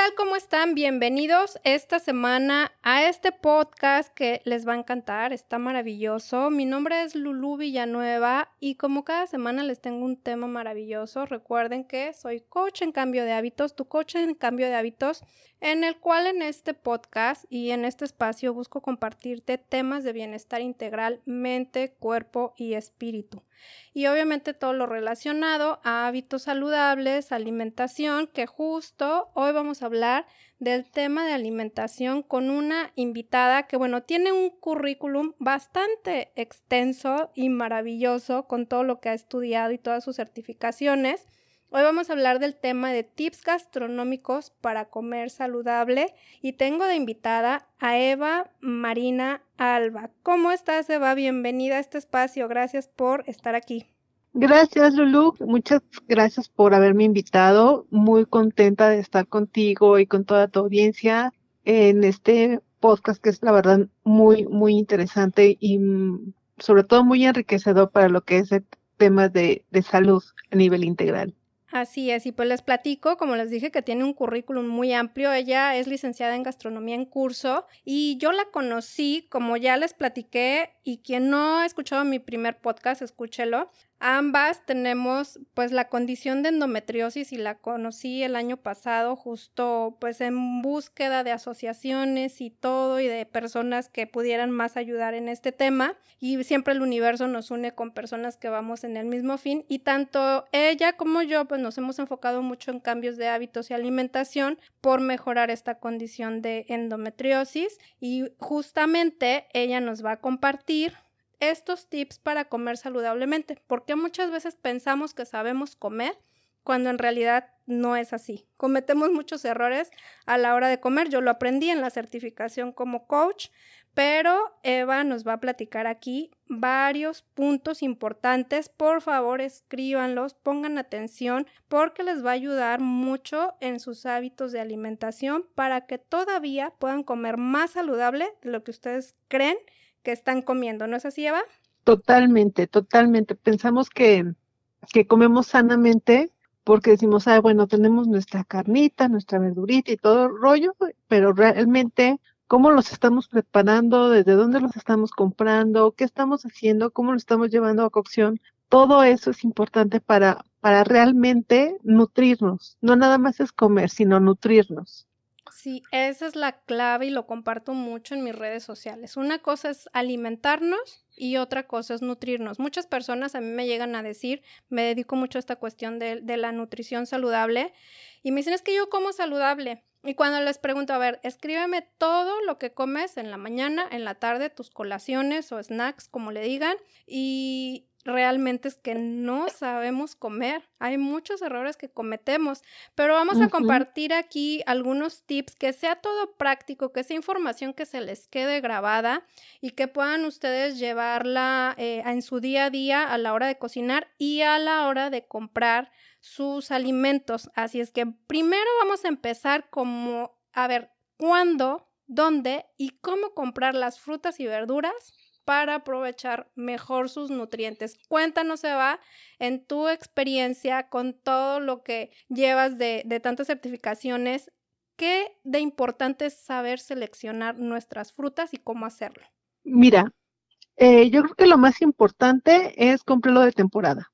tal? ¿Cómo están? Bienvenidos esta semana a este podcast que les va a encantar, está maravilloso. Mi nombre es Lulu Villanueva y como cada semana les tengo un tema maravilloso, recuerden que soy coach en cambio de hábitos, tu coach en cambio de hábitos, en el cual en este podcast y en este espacio busco compartirte temas de bienestar integral, mente, cuerpo y espíritu y obviamente todo lo relacionado a hábitos saludables, alimentación, que justo hoy vamos a hablar del tema de alimentación con una invitada que, bueno, tiene un currículum bastante extenso y maravilloso con todo lo que ha estudiado y todas sus certificaciones. Hoy vamos a hablar del tema de tips gastronómicos para comer saludable y tengo de invitada a Eva Marina Alba. ¿Cómo estás, Eva? Bienvenida a este espacio. Gracias por estar aquí. Gracias, Lulu. Muchas gracias por haberme invitado. Muy contenta de estar contigo y con toda tu audiencia en este podcast que es la verdad muy, muy interesante y mm, sobre todo muy enriquecedor para lo que es el tema de, de salud a nivel integral. Así es, y pues les platico, como les dije, que tiene un currículum muy amplio. Ella es licenciada en gastronomía en curso y yo la conocí, como ya les platiqué, y quien no ha escuchado mi primer podcast, escúchelo. Ambas tenemos pues la condición de endometriosis y la conocí el año pasado justo pues en búsqueda de asociaciones y todo y de personas que pudieran más ayudar en este tema y siempre el universo nos une con personas que vamos en el mismo fin y tanto ella como yo pues nos hemos enfocado mucho en cambios de hábitos y alimentación por mejorar esta condición de endometriosis y justamente ella nos va a compartir estos tips para comer saludablemente, porque muchas veces pensamos que sabemos comer cuando en realidad no es así. Cometemos muchos errores a la hora de comer. Yo lo aprendí en la certificación como coach, pero Eva nos va a platicar aquí varios puntos importantes. Por favor, escríbanlos, pongan atención porque les va a ayudar mucho en sus hábitos de alimentación para que todavía puedan comer más saludable de lo que ustedes creen que están comiendo, ¿no es así, Eva? Totalmente, totalmente. Pensamos que, que comemos sanamente porque decimos, ah, bueno, tenemos nuestra carnita, nuestra verdurita y todo el rollo, pero realmente cómo los estamos preparando, desde dónde los estamos comprando, qué estamos haciendo, cómo lo estamos llevando a cocción, todo eso es importante para, para realmente nutrirnos. No nada más es comer, sino nutrirnos. Sí, esa es la clave y lo comparto mucho en mis redes sociales. Una cosa es alimentarnos y otra cosa es nutrirnos. Muchas personas a mí me llegan a decir, me dedico mucho a esta cuestión de, de la nutrición saludable y me dicen es que yo como saludable. Y cuando les pregunto, a ver, escríbeme todo lo que comes en la mañana, en la tarde, tus colaciones o snacks, como le digan, y, realmente es que no sabemos comer. Hay muchos errores que cometemos, pero vamos a compartir aquí algunos tips que sea todo práctico, que sea información que se les quede grabada y que puedan ustedes llevarla eh, en su día a día a la hora de cocinar y a la hora de comprar sus alimentos. Así es que primero vamos a empezar como a ver cuándo, dónde y cómo comprar las frutas y verduras para aprovechar mejor sus nutrientes. Cuéntanos, Eva, en tu experiencia con todo lo que llevas de, tantas certificaciones, ¿qué de importante es saber seleccionar nuestras frutas y cómo hacerlo? Mira, eh, yo creo que lo más importante es comprarlo de temporada,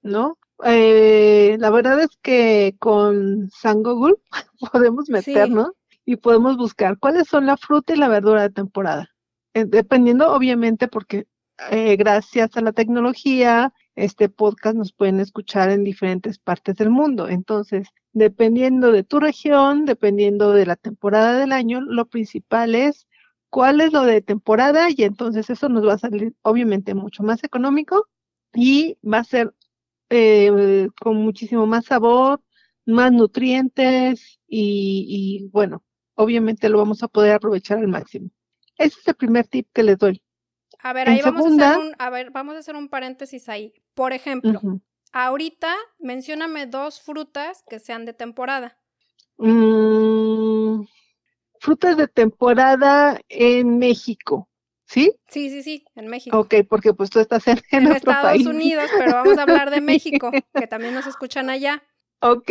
¿no? Eh, la verdad es que con San Google podemos meternos y podemos buscar cuáles son la fruta y la verdura de temporada. Eh, dependiendo obviamente porque eh, gracias a la tecnología, este podcast nos pueden escuchar en diferentes partes del mundo. Entonces, dependiendo de tu región, dependiendo de la temporada del año, lo principal es cuál es lo de temporada y entonces eso nos va a salir obviamente mucho más económico y va a ser eh, con muchísimo más sabor, más nutrientes y, y bueno, obviamente lo vamos a poder aprovechar al máximo. Ese es el primer tip que les doy. A ver, ahí vamos, a hacer un, a ver, vamos a hacer un paréntesis ahí. Por ejemplo, ahorita mencióname dos frutas que sean de temporada. Mm, frutas de temporada en México, ¿sí? Sí, sí, sí, en México. Ok, porque pues tú estás en, en, Estados Unidos, pero vamos a hablar de México, que también nos escuchan allá. Ok,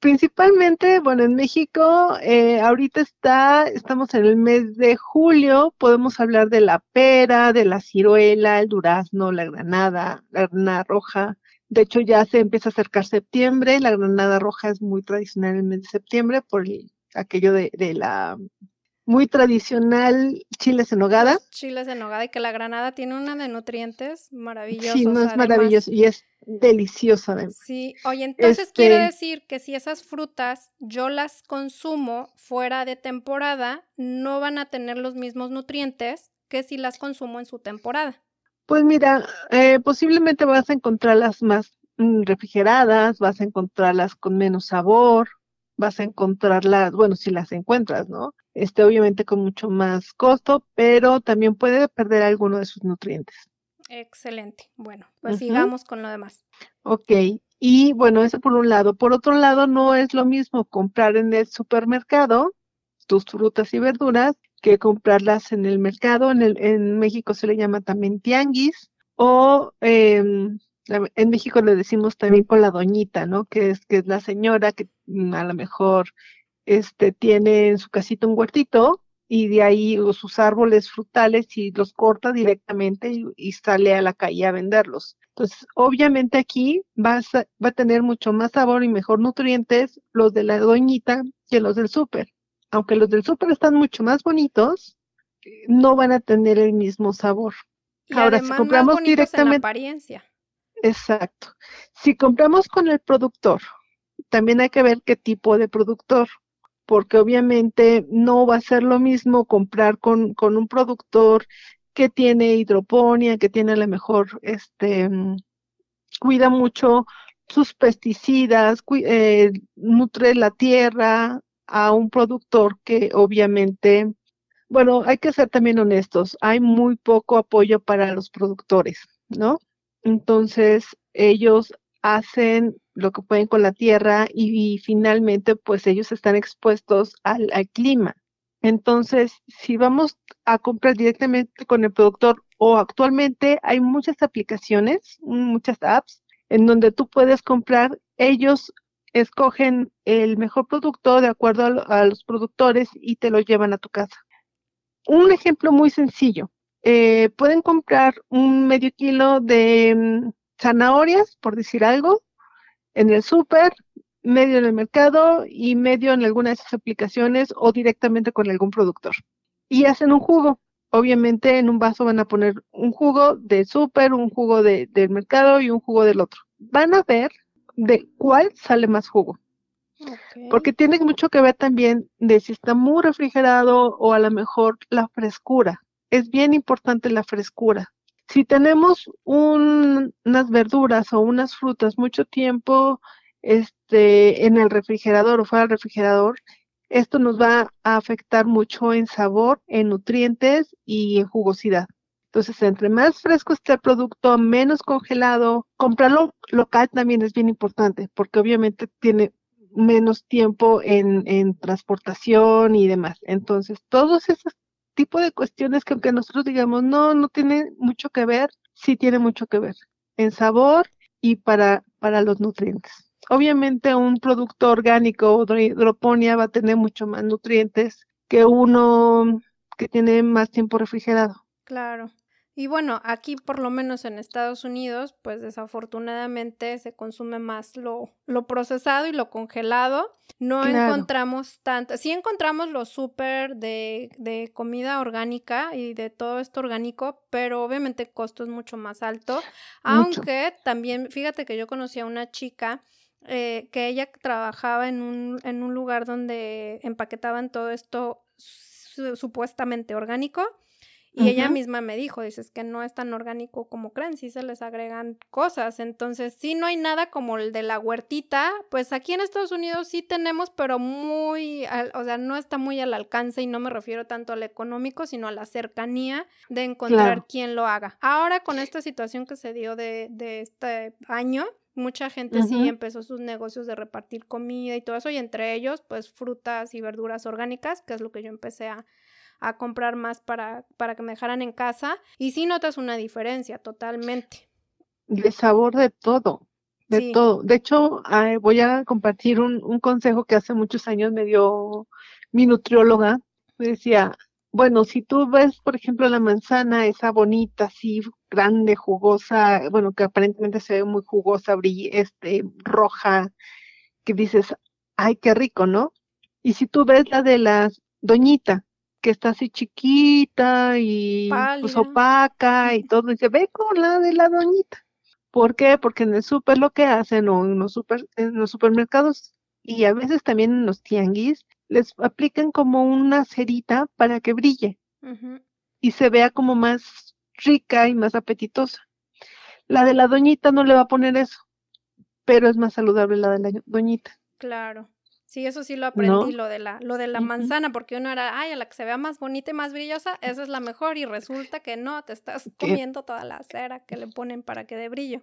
Principalmente, bueno, en México, eh, ahorita está, estamos en el mes de julio, podemos hablar de la pera, de la ciruela, el durazno, la granada, la granada roja. De hecho, ya se empieza a acercar septiembre, la granada roja es muy tradicional en el mes de septiembre por aquello de, de la muy tradicional chiles en nogada. chiles en nogada y que la granada tiene una de nutrientes maravillosos. Sí, no es maravilloso y es delicioso además. Sí, oye, entonces quiere este decir que si esas frutas yo las consumo fuera de temporada, no van a tener los mismos nutrientes que si las consumo en su temporada. Pues mira, eh, posiblemente vas a encontrarlas más mm, refrigeradas, vas a encontrarlas con menos sabor, vas a encontrarlas, bueno, si las encuentras, ¿no? Este, obviamente con mucho más costo, pero también puede perder alguno de sus nutrientes. Excelente. Bueno, pues sigamos con lo demás. Ok. Y bueno, eso por un lado. Por otro lado, no es lo mismo comprar en el supermercado tus frutas y verduras que comprarlas en el mercado. En, el, en México se le llama también tianguis o em, en México le decimos también con la doñita, ¿no? Que es, que es la señora que mm, a lo mejor este, tiene en su casita un huertito y de ahí sus árboles frutales y los corta directamente y, sale a la calle a venderlos. Entonces, obviamente aquí va a, va a tener mucho más sabor y mejor nutrientes los de la doñita que los del súper. Aunque los del súper están mucho más bonitos, no van a tener el mismo sabor. Ahora, si compramos directamente. En apariencia. Exacto. Si compramos con el productor, también hay que ver qué tipo de productor porque obviamente no va a ser lo mismo comprar con, con un productor que tiene hidroponía, que tiene a lo mejor, este, mm, cuida mucho sus pesticidas, eh, nutre la tierra a un productor que obviamente, bueno, hay que ser también honestos, hay muy poco apoyo para los productores, ¿no? Entonces, ellos hacen lo que pueden con la tierra y, finalmente pues ellos están expuestos al, clima. Entonces, si vamos a comprar directamente con el productor o actualmente hay muchas aplicaciones, muchas apps en donde tú puedes comprar, ellos escogen el mejor producto de acuerdo a, los productores y te lo llevan a tu casa. Un ejemplo muy sencillo, eh, pueden comprar un medio kilo de mm, zanahorias, por decir algo, en el súper, medio en el mercado y medio en alguna de esas aplicaciones o directamente con algún productor. Y hacen un jugo. Obviamente en un vaso van a poner un jugo de súper, un jugo de, del mercado y un jugo del otro. Van a ver de cuál sale más jugo. Porque tiene mucho que ver también de si está muy refrigerado o a lo mejor la frescura. Es bien importante la frescura. Si tenemos unas verduras o unas frutas mucho tiempo este, en el refrigerador o fuera del refrigerador, esto nos va a afectar mucho en sabor, en nutrientes y en jugosidad. Entonces, entre más fresco esté el producto, menos congelado, comprarlo local también es bien importante, porque obviamente tiene menos tiempo en, en transportación y demás. Entonces, todos esos tipo de cuestiones que aunque nosotros digamos, no, no tiene mucho que ver, sí tiene mucho que ver en sabor y para, para los nutrientes. Obviamente un producto orgánico o hidroponía va a tener mucho más nutrientes que uno que tiene más tiempo refrigerado. Claro. Y bueno, aquí por lo menos en Estados Unidos, pues desafortunadamente se consume más lo, lo procesado y lo congelado. No encontramos tanto, sí encontramos lo súper de, de, comida orgánica y de todo esto orgánico, pero obviamente el costo es mucho más alto. Aunque también, fíjate que yo conocí a una chica eh, que ella trabajaba en un, en un lugar donde empaquetaban todo esto supuestamente orgánico y ella misma me dijo, dices que no es tan orgánico como creen, sí se les agregan cosas. Entonces, sí no hay nada como el de la huertita, pues aquí en Estados Unidos sí tenemos, pero muy, o sea, no está muy al alcance y no me refiero tanto al económico, sino a la cercanía de encontrar quien lo haga. Ahora con esta situación que se dio de, de este año, mucha gente sí empezó sus negocios de repartir comida y todo eso, y entre ellos, pues frutas y verduras orgánicas, que es lo que yo empecé a a comprar más para, para que me dejaran en casa y sí notas una diferencia totalmente. De sabor de todo. de todo. De hecho, voy a compartir un, un, consejo que hace muchos años me dio mi nutrióloga. Me decía, bueno, si tú ves, por ejemplo, la manzana, esa bonita, así grande, jugosa, bueno, que aparentemente se ve muy jugosa, este, roja, que dices, ay, qué rico, ¿no? Y si tú ves la de la doñita, que está así chiquita y pues, opaca y todo, dice, ve con la de la doñita. ¿Por qué? Porque en el súper lo que hacen o en los, super, en los supermercados y a veces también en los tianguis les aplican como una cerita para que brille y se vea como más rica y más apetitosa. La de la doñita no le va a poner eso, pero es más saludable la de la doñita. Claro. Sí, eso sí lo aprendí, lo de la, lo de la manzana, porque uno era, ay, a la que se vea más bonita y más brillosa, esa es la mejor, y resulta que no, te estás comiendo toda la cera que le ponen para que dé brillo.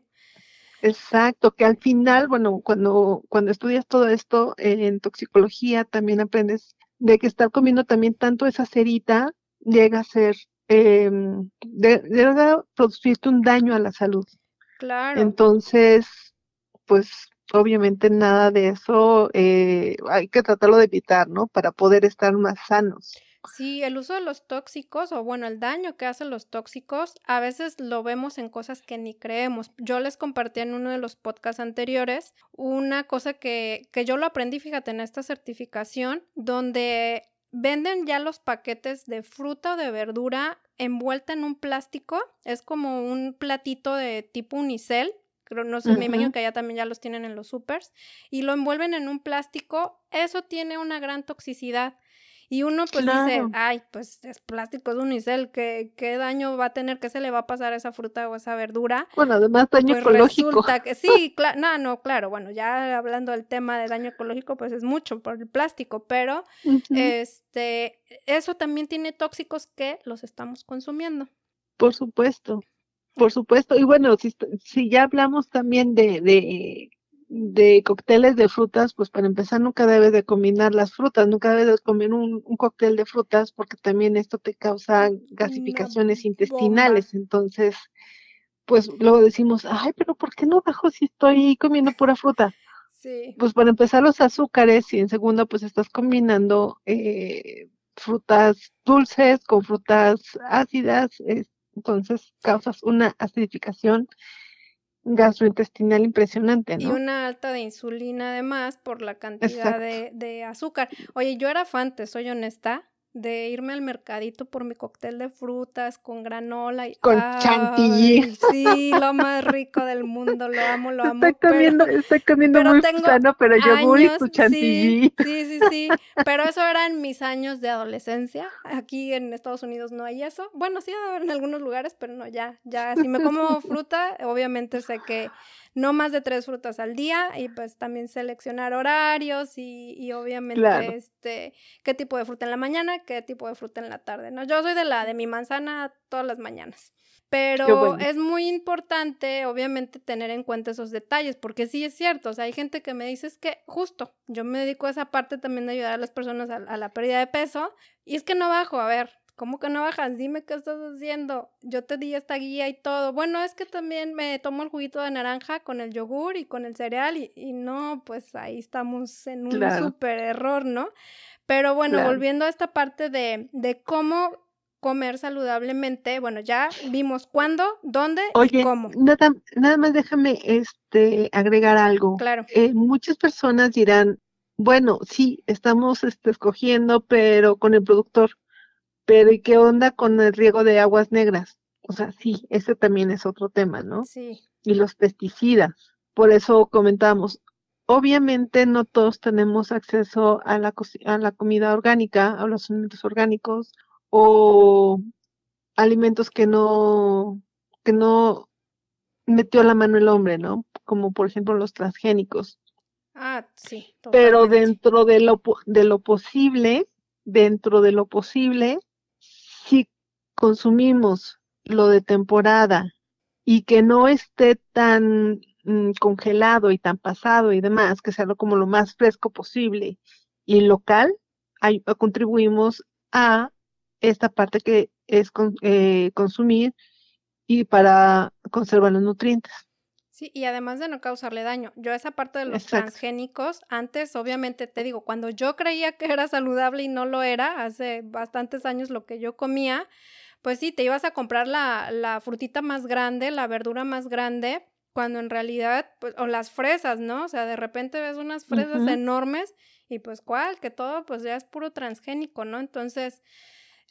Exacto, que al final, bueno, cuando, cuando estudias todo esto en toxicología, también aprendes de que estar comiendo también tanto esa cerita llega a ser, eh, llega a producirte un daño a la salud. Claro. Entonces, pues obviamente nada de eso eh, hay que tratarlo de evitar, ¿no? Para poder estar más sanos. Sí, el uso de los tóxicos o bueno, el daño que hacen los tóxicos, a veces lo vemos en cosas que ni creemos. Yo les compartí en uno de los podcasts anteriores una cosa que, que yo lo aprendí, fíjate, en esta certificación, donde venden ya los paquetes de fruta o de verdura envuelta en un plástico. Es como un platito de tipo unicel no sé, me imagino que allá también ya los tienen en los supers, y lo envuelven en un plástico, eso tiene una gran toxicidad. Y uno pues dice, ay, pues es plástico, es unicel, ¿qué, ¿qué daño va a tener? ¿Qué se le va a pasar a esa fruta o a esa verdura? Bueno, además daño pues ecológico. Resulta que sí, claro, no, no, claro, bueno, ya hablando del tema de daño ecológico, pues es mucho por el plástico, pero este, eso también tiene tóxicos que los estamos consumiendo. Por supuesto. Por supuesto, y bueno, si, si ya hablamos también de, de, de, cócteles de frutas, pues para empezar nunca debes de combinar las frutas, nunca debes de comer un, un cóctel de frutas porque también esto te causa gasificaciones intestinales, entonces, pues luego decimos, ay, pero ¿por qué no bajo si estoy comiendo pura fruta? Sí. Pues para empezar los azúcares y en segundo pues estás combinando eh, frutas dulces con frutas ácidas, entonces causas una acidificación gastrointestinal impresionante, ¿no? Y una alta de insulina además por la cantidad de, de, azúcar. Oye, yo era fan, te soy honesta, de irme al mercadito por mi cóctel de frutas con granola y con chantilly. Sí, lo más rico del mundo, lo amo, lo amo. Estoy comiendo, estoy comiendo muy sano, pero yo voy tu chantilly. Sí, sí, sí, pero eso eran mis años de adolescencia. Aquí en Estados Unidos no hay eso. Bueno, sí en algunos lugares, pero no, ya, ya, si me como fruta, obviamente sé que no más de tres frutas al día y pues también seleccionar horarios y, y obviamente este qué tipo de fruta en la mañana, qué tipo de fruta en la tarde, ¿no? Yo soy de la de mi manzana todas las mañanas. Pero es muy importante, obviamente, tener en cuenta esos detalles, porque sí es cierto, o sea, hay gente que me dice es que justo, yo me dedico a esa parte también de ayudar a las personas a, a la pérdida de peso, y es que no bajo, a ver, ¿Cómo que no bajas? Dime qué estás haciendo. Yo te di esta guía y todo. Bueno, es que también me tomo el juguito de naranja con el yogur y con el cereal y, no, pues ahí estamos en un súper error, ¿no? Pero bueno, volviendo a esta parte de, de cómo comer saludablemente, bueno, ya vimos cuándo, dónde y cómo. Nada, nada más déjame este, agregar algo. Claro. Eh, muchas personas dirán, bueno, sí, estamos este, escogiendo, pero con el productor. Pero ¿y qué onda con el riego de aguas negras? O sea, sí, ese también es otro tema, ¿no? Sí. Y los pesticidas. Por eso comentamos, obviamente no todos tenemos acceso a la, a la comida orgánica, a los alimentos orgánicos o alimentos que no, que no metió la mano el hombre, ¿no? Como por ejemplo los transgénicos. Ah, sí. Pero dentro de lo, de lo posible, dentro de lo posible, si consumimos lo de temporada y que no esté tan mm, congelado y tan pasado y demás, que sea como lo más fresco posible y local, contribuimos a esta parte que es eh, consumir y para conservar los nutrientes. Sí, y además de no causarle daño. Yo esa parte de los transgénicos, antes obviamente te digo, cuando yo creía que era saludable y no lo era, hace bastantes años lo que yo comía, pues sí, te ibas a comprar la, la frutita más grande, la verdura más grande, cuando en realidad, pues, o las fresas, ¿no? O sea, de repente ves unas fresas enormes y pues cuál, que todo pues ya es puro transgénico, ¿no? Entonces,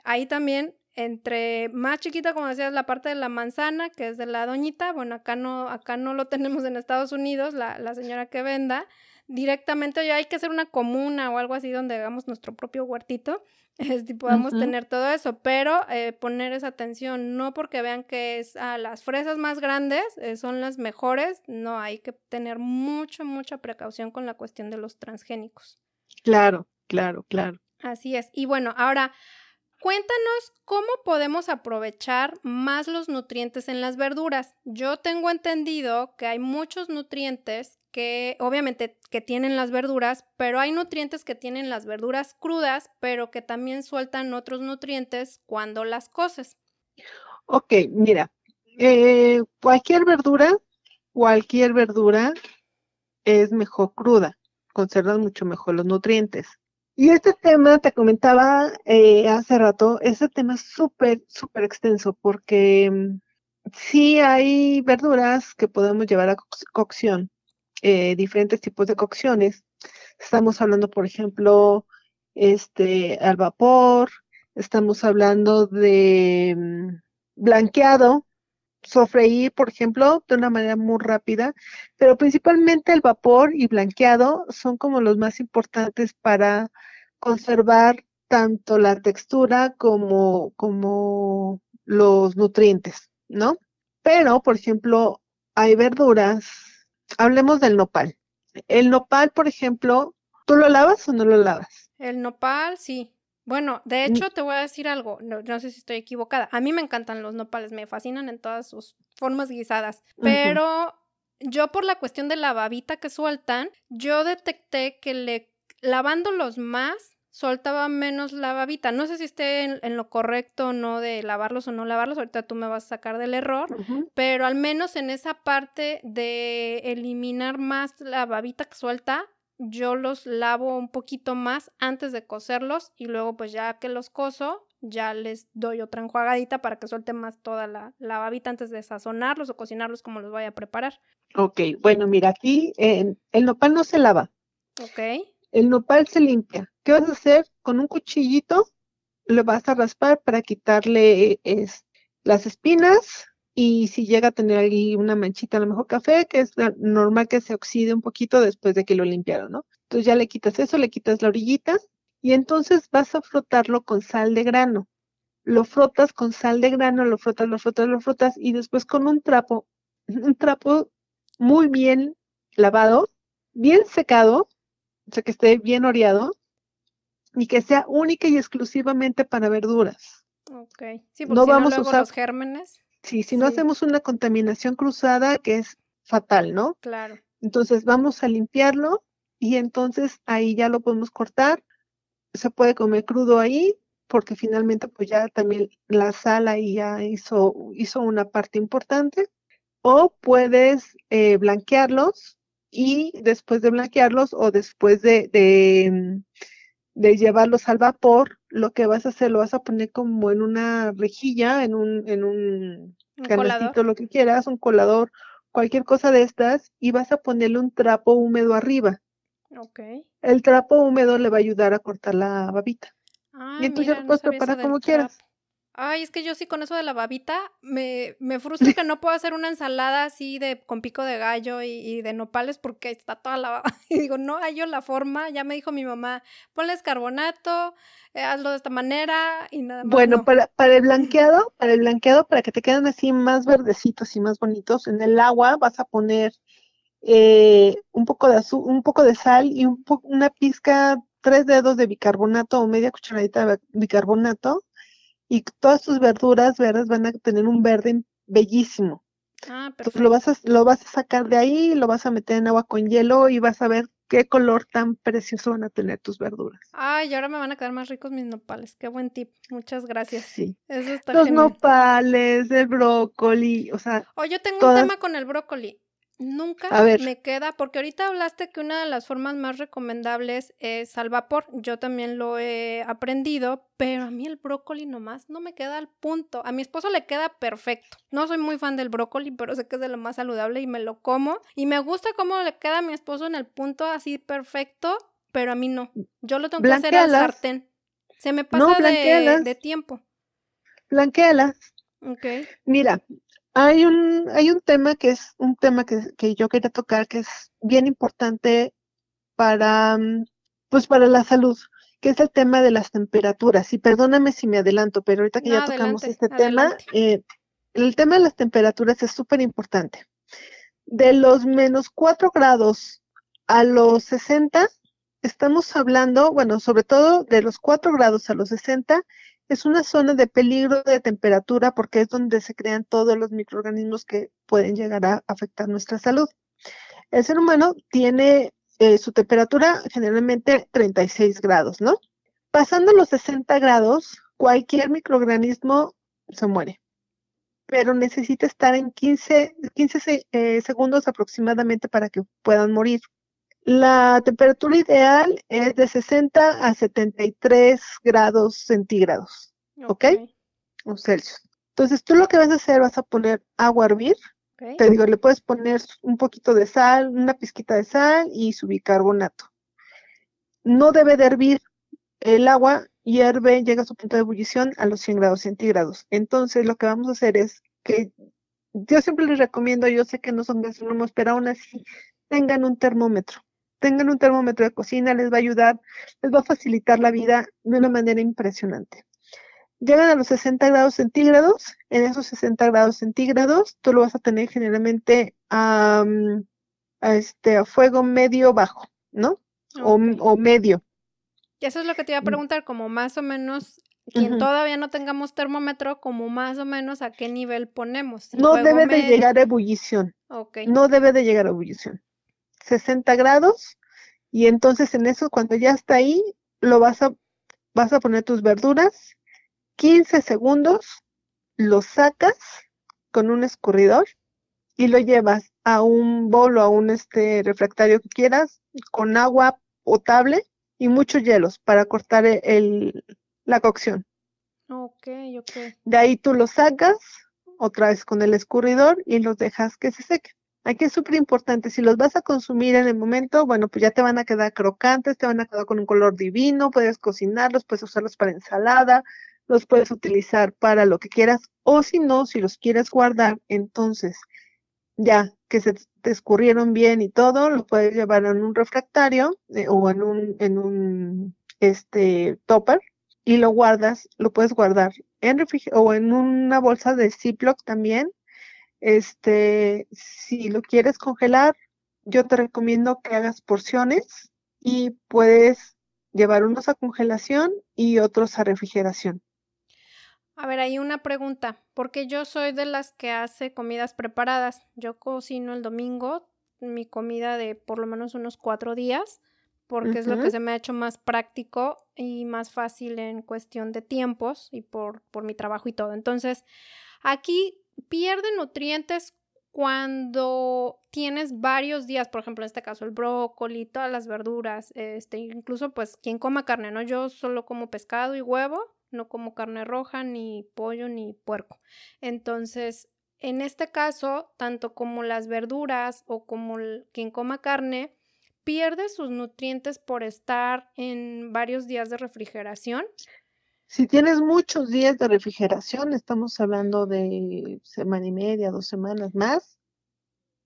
ahí también entre más chiquita, como decías, la parte de la manzana, que es de la doñita, bueno, acá no, acá no lo tenemos en Estados Unidos, la, la señora que venda, directamente ya hay que hacer una comuna o algo así donde hagamos nuestro propio huertito este, podamos tener todo eso, pero eh, poner esa atención, no porque vean que es a las fresas más grandes eh, son las mejores, no, hay que tener mucha, mucha precaución con la cuestión de los transgénicos. Claro, claro, claro. Así es. Y bueno, ahora, Cuéntanos cómo podemos aprovechar más los nutrientes en las verduras. Yo tengo entendido que hay muchos nutrientes que obviamente que tienen las verduras, pero hay nutrientes que tienen las verduras crudas, pero que también sueltan otros nutrientes cuando las coces. Ok, mira, eh, cualquier verdura, cualquier verdura es mejor cruda, conservan mucho mejor los nutrientes. Y este tema, te comentaba eh, hace rato, ese tema es súper, súper extenso porque mm, sí hay verduras que podemos llevar a cocción, eh, diferentes tipos de cocciones. Estamos hablando, por ejemplo, este, al vapor, estamos hablando de mm, blanqueado, sofreír, por ejemplo, de una manera muy rápida, pero principalmente el vapor y blanqueado son como los más importantes para conservar tanto la textura como, como los nutrientes, ¿no? Pero, por ejemplo, hay verduras, hablemos del nopal. El nopal, por ejemplo, ¿tú lo lavas o no lo lavas? El nopal, sí. Bueno, de hecho, te voy a decir algo, no, sé si estoy equivocada. A mí me encantan los nopales, me fascinan en todas sus formas guisadas, pero yo por la cuestión de la babita que sueltan, yo detecté que le lavándolos más soltaba menos la babita. No sé si esté en, lo correcto o no de lavarlos o no lavarlos, ahorita tú me vas a sacar del error, pero al menos en esa parte de eliminar más la babita que suelta, yo los lavo un poquito más antes de cocerlos y luego pues ya que los coso, ya les doy otra enjuagadita para que suelte más toda la, la babita antes de sazonarlos o cocinarlos como los vaya a preparar. Ok, bueno, mira, aquí el nopal no se lava. Ok. El nopal se limpia. ¿Qué vas a hacer? Con un cuchillito le vas a raspar para quitarle las espinas y si llega a tener ahí una manchita, a lo mejor café, que es normal que se oxide un poquito después de que lo limpiaron, ¿no? Entonces ya le quitas eso, le quitas la orillita y entonces vas a frotarlo con sal de grano. Lo frotas con sal de grano, lo frotas, lo frotas, lo frotas y después con un trapo, un trapo muy bien lavado, bien secado, o sea que esté bien oreado y que sea única y exclusivamente para verduras. Ok. Sí, porque no si vamos a usar los gérmenes. Sí, si no hacemos una contaminación cruzada que es fatal, ¿no? Claro. Entonces vamos a limpiarlo y entonces ahí ya lo podemos cortar. Se puede comer crudo ahí porque finalmente pues ya también la sal ahí ya hizo, hizo una parte importante. O puedes eh, blanquearlos y después de blanquearlos o después de, de de llevarlos al vapor, lo que vas a hacer, lo vas a poner como en una rejilla, en un, en un, canastito, lo que quieras, un colador, cualquier cosa de estas, y vas a ponerle un trapo húmedo arriba. El trapo húmedo le va a ayudar a cortar la babita. y entonces ya lo puedes preparar como quieras. Ay, es que yo sí con eso de la babita me, me frustra que no puedo hacer una ensalada así de con pico de gallo y, de nopales porque está toda la baba. Y digo, no hallo la forma. Ya me dijo mi mamá, ponles carbonato, eh, hazlo de esta manera y nada más. Bueno, para, para el blanqueado, para el blanqueado, para que te queden así más verdecitos y más bonitos, en el agua vas a poner eh, un poco de azúcar, un poco de sal y un una pizca, tres dedos de bicarbonato o media cucharadita de bicarbonato y todas tus verduras verdes van a tener un verde bellísimo. Ah, Entonces lo vas, a, lo vas a sacar de ahí, lo vas a meter en agua con hielo y vas a ver qué color tan precioso van a tener tus verduras. Ay, ahora me van a quedar más ricos mis nopales. Qué buen tip. Muchas gracias. Sí. Eso está Los nopales, el brócoli, o sea. Oh, yo tengo un tema con el brócoli. Nunca me queda, porque ahorita hablaste que una de las formas más recomendables es al vapor. Yo también lo he aprendido, pero a mí el brócoli nomás no me queda al punto. A mi esposo le queda perfecto. No soy muy fan del brócoli, pero sé que es de lo más saludable y me lo como. Y me gusta cómo le queda a mi esposo en el punto así perfecto, pero a mí no. Yo lo tengo que hacer al sartén. Se me pasa de, de, tiempo. Blanquealas. Ok. Mira, hay un, hay un tema que es un tema que, que yo quería tocar que es bien importante para, mm, pues para la salud, que es el tema de las temperaturas. Y perdóname si me adelanto, pero ahorita que ya tocamos este tema, eh, el tema de las temperaturas es súper importante. De los menos 4 grados a los 60, estamos hablando, bueno, sobre todo de los 4 grados a los 60, es una zona de peligro de temperatura porque es donde se crean todos los microorganismos que pueden llegar a afectar nuestra salud. El ser humano tiene eh, su temperatura generalmente 36 grados, ¿no? Pasando los 60 grados, cualquier microorganismo se muere, pero necesita estar en 15, 15 eh, segundos aproximadamente para que puedan morir. La temperatura ideal es de 60 a 73 grados centígrados, ¿ok? O Celsius. Entonces, tú lo que vas a hacer, vas a poner agua a hervir. Te digo, le puedes poner un poquito de sal, una pizquita de sal y su bicarbonato. No debe de hervir. El agua hierve, llega a su punto de ebullición a los 100 grados centígrados. Entonces, lo que vamos a hacer es que yo siempre les recomiendo, yo sé que no son gastrónomos, pero aún así tengan un termómetro tengan un termómetro de cocina, les va a ayudar, les va a facilitar la vida de una manera impresionante. Llegan a los 60 grados centígrados, en esos 60 grados centígrados tú lo vas a tener generalmente a, este, a fuego medio bajo, ¿no? O, medio. Y eso es lo que te iba a preguntar, como más o menos quien todavía no tengamos termómetro, como más o menos a qué nivel ponemos. No debe de llegar a ebullición. Okay. No debe de llegar a ebullición. 60 grados y entonces en eso cuando ya está ahí lo vas a vas a poner tus verduras 15 segundos lo sacas con un escurridor y lo llevas a un bol o a un este refractario que quieras con agua potable y muchos hielos para cortar e, el, la cocción. Ok, ok. De ahí tú lo sacas otra vez con el escurridor y los dejas que se sequen. Aquí es súper importante, si los vas a consumir en el momento, bueno, pues ya te van a quedar crocantes, te van a quedar con un color divino, puedes cocinarlos, puedes usarlos para ensalada, los puedes utilizar para lo que quieras, o si no, si los quieres guardar, entonces ya que se te escurrieron bien y todo, lo puedes llevar en un refractario eh, o en un, en un este topper y lo guardas, lo puedes guardar en o en una bolsa de Ziploc también este, si lo quieres congelar, yo te recomiendo que hagas porciones y puedes llevar unos a congelación y otros a refrigeración. A ver, hay una pregunta, porque yo soy de las que hace comidas preparadas. Yo cocino el domingo mi comida de por lo menos unos cuatro días, porque es lo que se me ha hecho más práctico y más fácil en cuestión de tiempos y por, por mi trabajo y todo. Entonces, aquí pierde nutrientes cuando tienes varios días, por ejemplo, en este caso el brócoli, todas las verduras, este, incluso pues quien coma carne, ¿no? Yo solo como pescado y huevo, no como carne roja, ni pollo, ni puerco. Entonces, en este caso, tanto como las verduras o como quien coma carne, pierde sus nutrientes por estar en varios días de refrigeración. Si tienes muchos días de refrigeración, estamos hablando de semana y media, dos semanas más,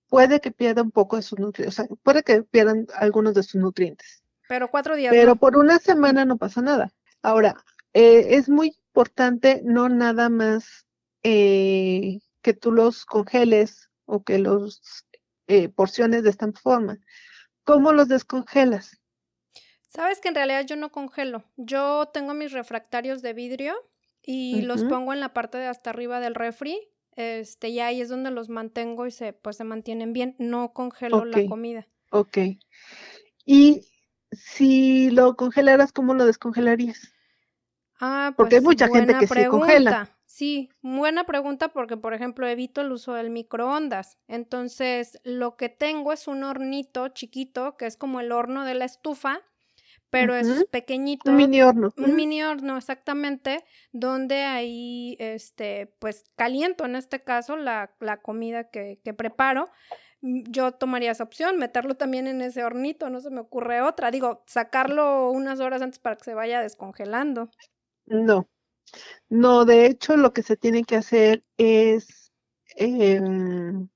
puede que pierda un poco de sus nutrientes, o sea, puede que pierdan algunos de sus nutrientes. Pero cuatro días. Pero por una semana no pasa nada. Ahora, eh, es muy importante no nada más eh, que tú los congeles o que los eh, porciones de esta forma. ¿Cómo los descongelas? Sabes que en realidad yo no congelo. Yo tengo mis refractarios de vidrio y los pongo en la parte de hasta arriba del refri. Este, y ahí es donde los mantengo y se, pues se mantienen bien. No congelo la comida. Ok. Y si lo congelaras, ¿cómo lo descongelarías? Ah, Porque hay pues mucha gente que se congela. Sí, buena pregunta porque, por ejemplo, evito el uso del microondas. Entonces, lo que tengo es un hornito chiquito, que es como el horno de la estufa, pero es pequeñito. Un mini horno. Un mini horno, exactamente, donde ahí, este, pues caliento en este caso la, la comida que, que preparo mm, yo tomaría esa opción, meterlo también en ese hornito, no se me ocurre otra. Digo, sacarlo unas horas antes para que se vaya descongelando. No, no, de hecho lo que se tiene que hacer es, em,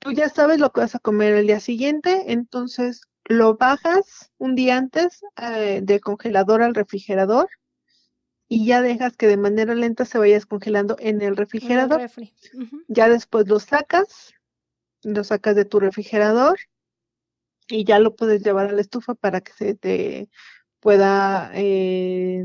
tú ya sabes lo que vas a comer el día siguiente, entonces lo bajas un día antes eh, del congelador al refrigerador y ya dejas que de manera lenta se vaya descongelando en el refrigerador. Ya después lo sacas, lo sacas de tu refrigerador y ya lo puedes llevar a la estufa para que se te pueda, eh,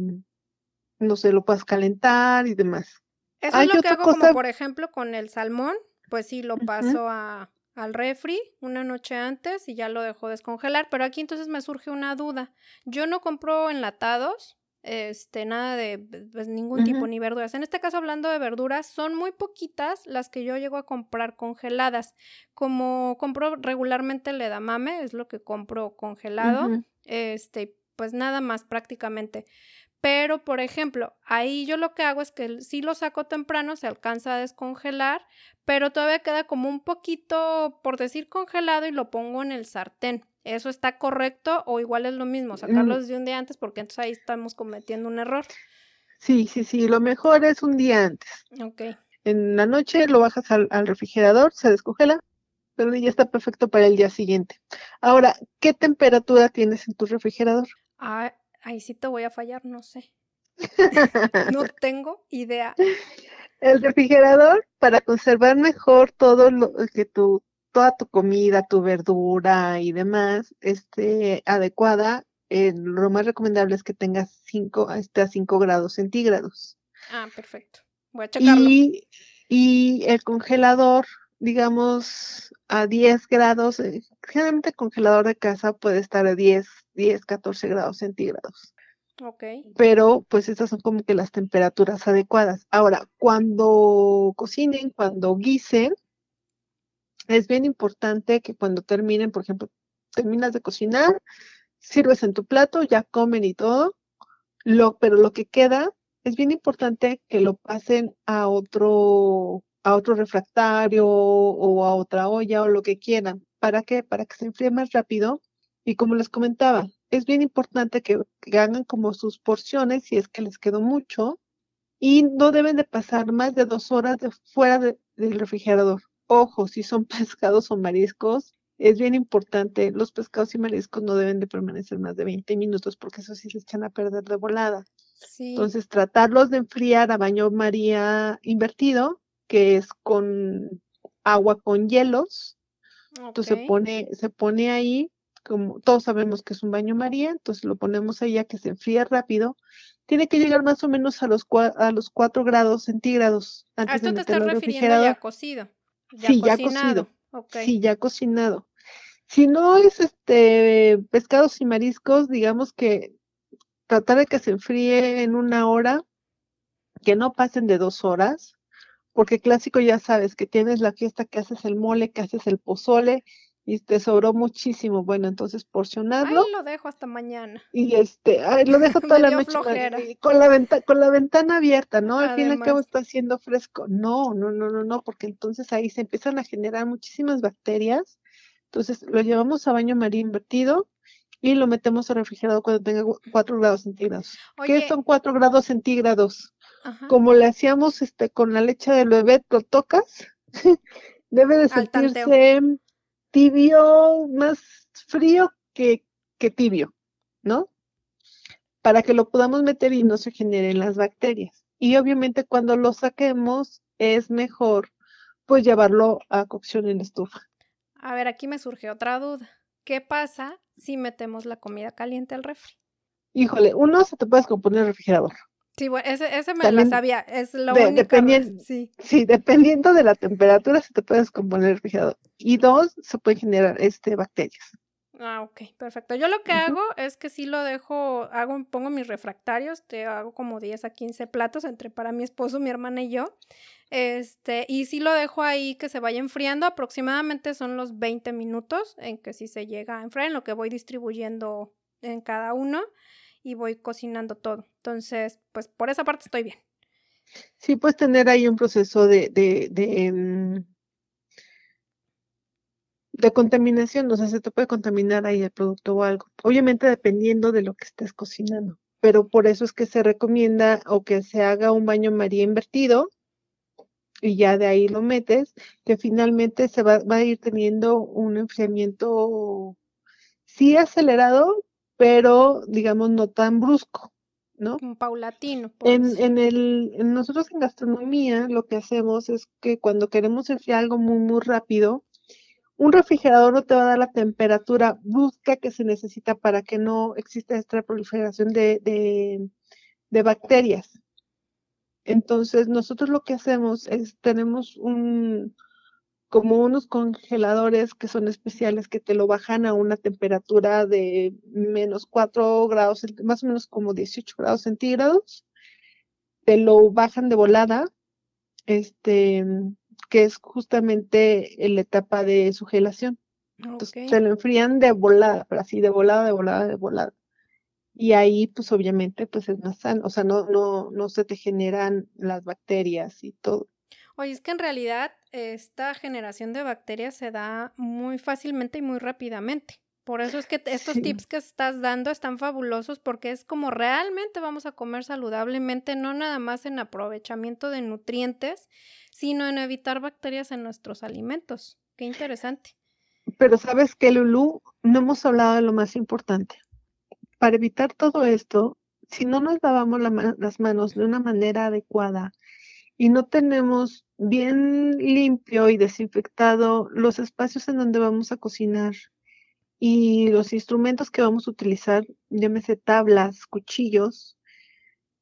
no sé, lo puedas calentar y demás. Eso es lo que hago como por ejemplo con el salmón, pues sí, lo paso a al refri una noche antes y ya lo dejo descongelar. Pero aquí entonces me surge una duda. Yo no compro enlatados, este, nada de pues, ningún tipo, ni verduras. En este caso, hablando de verduras, son muy poquitas las que yo llego a comprar congeladas. Como compro regularmente el edamame, es lo que compro congelado, este, pues nada más prácticamente. Pero, por ejemplo, ahí yo lo que hago es que si lo saco temprano, se alcanza a descongelar, pero todavía queda como un poquito, por decir congelado, y lo pongo en el sartén. ¿Eso está correcto o igual es lo mismo? Sacarlo mm. desde un día antes porque entonces ahí estamos cometiendo un error. Sí, sí, sí, lo mejor es un día antes. Ok. En la noche lo bajas al, refrigerador, se descongela, pero ya está perfecto para el día siguiente. Ahora, ¿qué temperatura tienes en tu refrigerador? Ah, ahí sí te voy a fallar, no sé. no tengo idea. El refrigerador, para conservar mejor todo lo que tu, toda tu comida, tu verdura y demás esté adecuada, eh, lo más recomendable es que tengas 5 esté a 5 grados centígrados. Ah, perfecto. Voy a checarlo. Y, y el congelador, digamos, a 10 grados, eh, generalmente el congelador de casa puede estar a 10, 10, 14 grados centígrados. Ok. Pero pues estas son como que las temperaturas adecuadas. Ahora, cuando cocinen, cuando guisen, es bien importante que cuando terminen, por ejemplo, terminas de cocinar, sirves en tu plato, ya comen y todo, lo, pero lo que queda es bien importante que lo pasen a otro, a otro refractario o a otra olla o lo que quieran. ¿Para qué? Para que se enfríe más rápido. Y como les comentaba, es bien importante que, hagan como sus porciones si es que les quedó mucho y no deben de pasar más de dos horas de fuera del refrigerador. Ojo, si son pescados o mariscos, es bien importante, los pescados y mariscos no deben de permanecer más de 20 minutos porque eso sí se echan a perder de volada. Entonces, tratarlos de enfriar a baño María invertido, que es con agua con hielos. Entonces se pone, se pone ahí como todos sabemos que es un baño María, entonces lo ponemos ahí a que se enfríe rápido. Tiene que llegar más o menos a los, a los 4 grados centígrados. Antes ¿A esto te estás refiriendo ya cocido? sí, ya cocido. Sí, ya cocinado. Si no es este pescados y mariscos, digamos que tratar de que se enfríe en una hora, que no pasen de dos horas, porque clásico ya sabes que tienes la fiesta que haces el mole, que haces el pozole, y te sobró muchísimo. Bueno, entonces porcionarlo. Ay, lo dejo hasta mañana. Y este, ay, lo dejo toda la noche con la ventana con la ventana abierta, ¿no? Al fin y al cabo está haciendo fresco. No, no, no, no, no, porque entonces ahí se empiezan a generar muchísimas bacterias. Entonces lo llevamos a baño maría invertido y lo metemos a refrigerador cuando tenga 4 grados centígrados. ¿Qué son 4 grados centígrados? Como le hacíamos este con la leche del bebé, lo tocas, debe de sentirse tibio, más frío que, que tibio, ¿no? Para que lo podamos meter y no se generen las bacterias. Y obviamente cuando lo saquemos es mejor pues llevarlo a cocción en estufa. A ver, aquí me surge otra duda. ¿Qué pasa si metemos la comida caliente al refri? Híjole, uno se te puede descomponer el refrigerador. Sí, bueno, ese, ese me lo sabía, es lo único. Dependiendo, sí. sí. dependiendo de la temperatura se te puede descomponer el refrigerador. Y dos, se pueden generar este, bacterias. Ah, ok, perfecto. Yo lo que hago es que sí lo dejo, hago, pongo mis refractarios, te hago como 10 a 15 platos entre para mi esposo, mi hermana y yo. Este, y sí lo dejo ahí que se vaya enfriando, aproximadamente son los 20 minutos en que sí se llega a enfriar, en lo que voy distribuyendo en cada uno y voy cocinando todo. Entonces, pues por esa parte estoy bien. Sí, puedes tener ahí un proceso de, de, de, mm, de contaminación, o sea, se te puede contaminar ahí el producto o algo. Obviamente dependiendo de lo que estés cocinando, pero por eso es que se recomienda o que se haga un baño María invertido y ya de ahí lo metes, que finalmente se va, va a ir teniendo un enfriamiento sí acelerado, pero digamos no tan brusco, ¿no? Un paulatino. En, en, el, en nosotros en gastronomía lo que hacemos es que cuando queremos enfriar algo muy, muy rápido, un refrigerador no te va a dar la temperatura brusca que se necesita para que no exista esta proliferación de, de, de bacterias. Entonces, nosotros lo que hacemos es, tenemos un, como unos congeladores que son especiales que te lo bajan a una temperatura de menos 4 grados, más o menos como 18 grados centígrados. Te lo bajan de volada, este, que es justamente la etapa de su gelación. Entonces, se lo enfrían de volada, pero así de volada, de volada, de volada. Y ahí, pues obviamente, pues es más sano, o sea, no, no, no se te generan las bacterias y todo. Oye, es que en realidad esta generación de bacterias se da muy fácilmente y muy rápidamente. Por eso es que estos tips que estás dando están fabulosos porque es como realmente vamos a comer saludablemente, no nada más en aprovechamiento de nutrientes, sino en evitar bacterias en nuestros alimentos. Qué interesante. Pero sabes que, Lulu, no hemos hablado de lo más importante. Para evitar todo esto, si no nos lavamos las manos de una manera adecuada, y no tenemos bien limpio y desinfectado los espacios en donde vamos a cocinar y los instrumentos que vamos a utilizar, llámese tablas, cuchillos,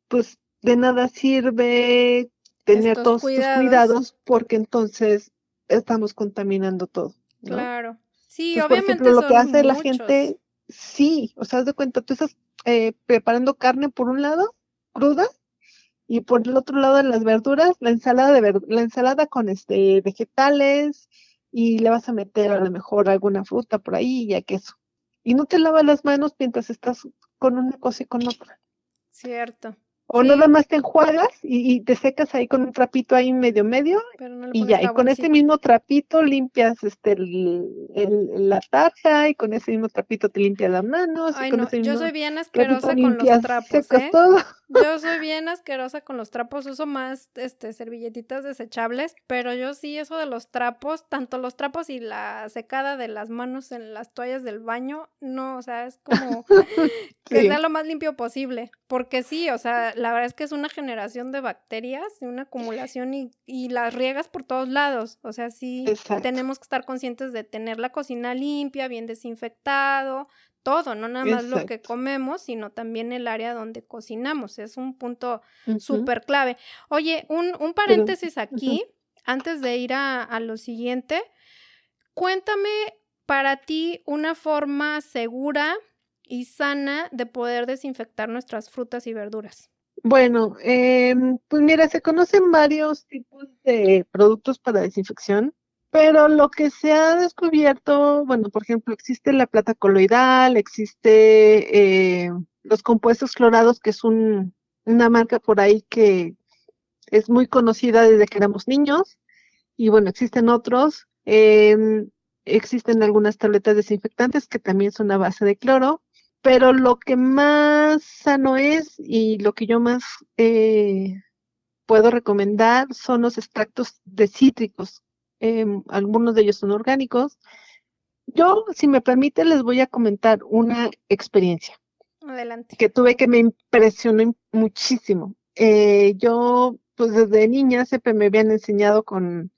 pues de nada sirve tener todos estos cuidados porque entonces estamos contaminando todo. Claro. Sí, obviamente. Por ejemplo, lo que hace la gente, sí, o sea, haz de cuenta, tú estás eh, preparando carne por un lado, cruda, y por el otro lado las verduras, la ensalada de la ensalada con este vegetales y le vas a meter a lo mejor alguna fruta por ahí y a queso. Y no te lavas las manos mientras estás con una cosa y con otra. Cierto. O nada más te enjuagas y, te secas ahí con un trapito ahí medio medio y ya, y con ese mismo trapito limpias este la tarja y con ese mismo trapito te limpias las manos. Ay, no, yo soy bien asquerosa con los trapos, ¿eh? Todo. Yo soy bien asquerosa con los trapos, uso más este servilletitas desechables, pero yo sí eso de los trapos, tanto los trapos y la secada de las manos en las toallas del baño, no, o sea, es como que sea lo más limpio posible, porque sí, o sea, la verdad es que es una generación de bacterias, una acumulación y, y las riegas por todos lados, o sea, sí tenemos que estar conscientes de tener la cocina limpia, bien desinfectado, todo, no nada más lo que comemos, sino también el área donde cocinamos. Es un punto súper clave. Oye, un, un paréntesis aquí, antes de ir a, a lo siguiente. Cuéntame para ti una forma segura y sana de poder desinfectar nuestras frutas y verduras. Bueno, eh, pues mira, se conocen varios tipos de productos para desinfección. Pero lo que se ha descubierto, bueno, por ejemplo, existe la plata coloidal, existe eh, los compuestos clorados, que es un, una marca por ahí que es muy conocida desde que éramos niños. Y bueno, existen otros. Em, existen algunas tabletas desinfectantes que también son a base de cloro. Pero lo que más sano es y lo que yo más eh, puedo recomendar son los extractos de cítricos, Em, algunos de ellos son orgánicos. Yo, si me permite, les voy a comentar una experiencia. Adelante. Que tuve que me impresionó muchísimo. Eh, yo, pues desde niña siempre me habían enseñado con,